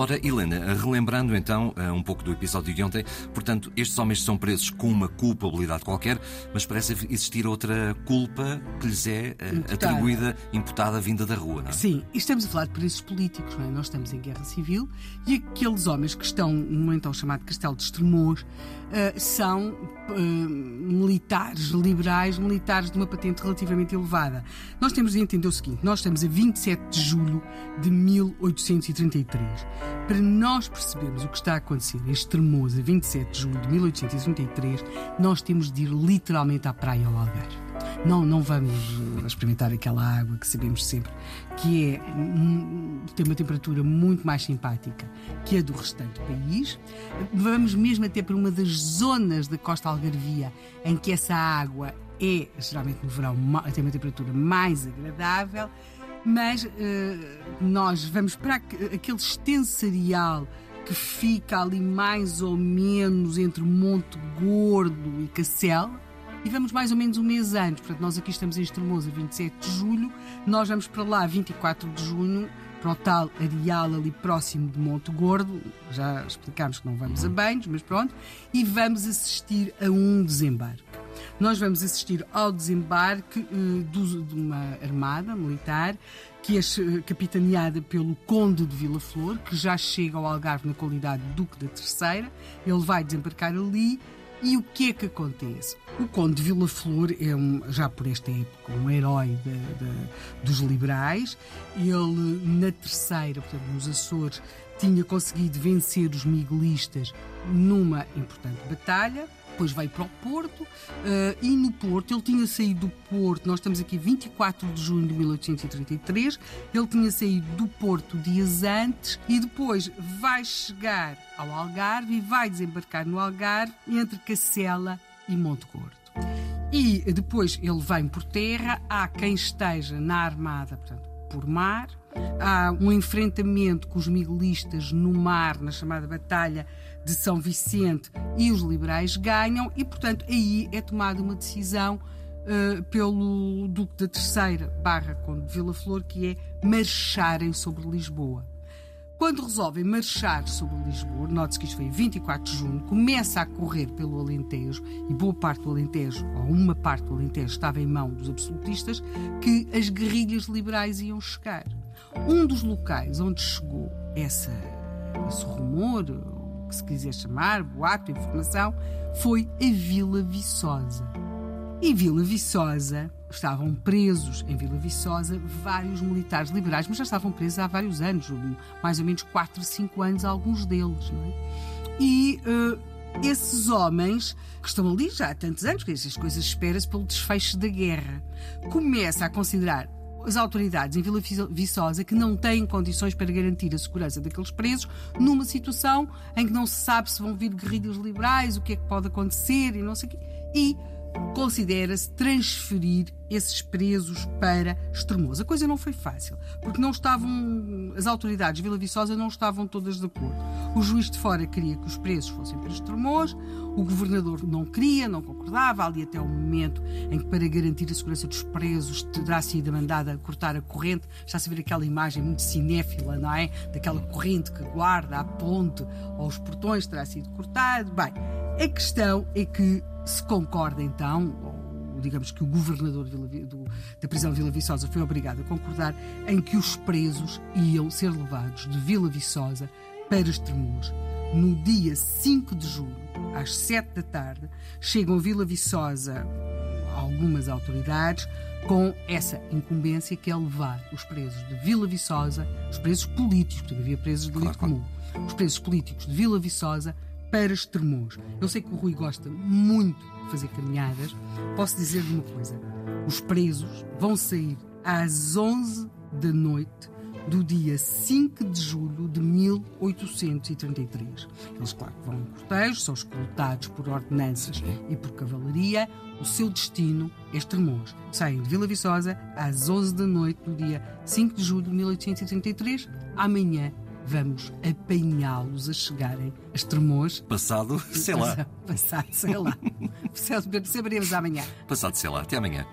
Ora, Helena, relembrando então eh, um pouco do episódio de ontem, portanto, estes homens são presos com uma culpabilidade qualquer, mas parece existir outra culpa que lhes é eh, Imputada. atribuída, imputada, vinda da rua, não é? Sim, e estamos a falar de presos políticos, não é? Nós estamos em guerra civil e aqueles homens que estão no então chamado Castelo de Estremoz eh, são militares liberais, militares de uma patente relativamente elevada. Nós temos de entender o seguinte: nós estamos a 27 de julho de 1833. Para nós percebermos o que está a acontecer em Estremoz a 27 de julho de 1833, nós temos de ir literalmente à praia ao Algarve. Não, não vamos eh, experimentar aquela água que sabemos sempre que é, tem uma temperatura muito mais simpática que a do restante país. Vamos mesmo até para uma das zonas da costa algarvia em que essa água é, geralmente no verão, tem uma temperatura mais agradável. Mas eh, nós vamos para aqu- aquele extenso areal que fica ali mais ou menos entre Monte Gordo e Cacela e vamos mais ou menos um mês antes. Portanto, nós aqui estamos em Estremoz a 27 de julho, nós vamos para lá a 24 de junho, para o tal areal ali próximo de Monte Gordo. Já explicámos que não vamos a banhos, mas pronto. E vamos assistir a um desembarque. Nós vamos assistir ao desembarque eh, de uma armada militar que é eh, capitaneada pelo Conde de Vila Flor, que já chega ao Algarve na qualidade de Duque da Terceira. Ele vai desembarcar ali e o que é que acontece? O Conde de Vila Flor é, um, já por esta época, um herói da- da- dos liberais. Ele, na terceira, portanto, nos Açores, tinha conseguido vencer os miguelistas numa importante batalha. Depois veio para o Porto eh, e no Porto ele tinha saído do Porto. Nós estamos aqui 24 de junho de 1833. Ele tinha saído do Porto dias antes e depois vai chegar ao Algarve e vai desembarcar no Algarve entre Cacela e Monte Gordo. E depois ele vem por terra. Há quem esteja na armada, portanto, por mar. Há um enfrentamento com os miguelistas no mar, na chamada Batalha de São Vicente, e os liberais ganham, e portanto aí é tomada uma decisão eh, pelo Duque da Terceira, barra Conde de Vila Flor, que é marcharem sobre Lisboa. Quando resolvem marchar sobre Lisboa, note-se que isto foi em 24 de junho, começa a correr pelo Alentejo, e boa parte do Alentejo, ou uma parte do Alentejo, estava em mão dos absolutistas, que as guerrilhas liberais iam chegar. Um dos locais onde chegou essa, esse rumor, que se quiser chamar, boato, informação, foi a Vila Viçosa. E Vila Viçosa, estavam presos em Vila Viçosa vários militares liberais, mas já estavam presos há vários anos, mais ou menos 4, 5 anos, alguns deles, não é? E eh, esses homens, que estão ali já há tantos anos, que essas coisas espera-se pelo desfecho da guerra, começa a considerar as autoridades em Vila Viçosa que não têm condições para garantir a segurança daqueles presos numa situação em que não se sabe se vão vir guerrilhas liberais, o que é que pode acontecer e não sei o quê. E considera-se transferir esses presos para Estremoz. A coisa não foi fácil, porque não estavam as autoridades de Vila Viçosa não estavam todas de acordo. O juiz de fora queria que os presos fossem para Estremoz, o governador não queria, não concordava, ali até o momento em que para garantir a segurança dos presos terá sido mandada cortar a corrente, está-se a ver aquela imagem muito cinéfila, não é? Daquela corrente que guarda a ponte ou os portões terá sido cortado. Bem, a questão é que se concorda então, ou digamos que o governador de Vila Vi- do- da prisão de Vila Viçosa foi obrigado a concordar em que os presos iam ser levados de Vila Viçosa para Estremoz. No dia 5 de julho, às 7 da tarde, chegam a Vila Viçosa algumas autoridades com essa incumbência que é levar os presos de Vila Viçosa, os presos políticos, porque havia presos de delito Claro, comum, os presos políticos de Vila Viçosa para Estremoz. Eu sei que o Rui gosta muito de fazer caminhadas. Posso dizer-lhe uma coisa: os presos vão sair às 11 da noite do dia 5 de julho de 1833. Eles, claro, vão em cortejo, são escoltados por ordenanças e por cavalaria. O seu destino é Estremoz. Saem de Vila Viçosa às 11 da noite do dia 5 de julho de 1833. Amanhã vamos apanhá-los a chegarem a Estremoz. Passado, sei lá. Passado, sei lá. Saberemos amanhã. Passado, sei lá. Até amanhã.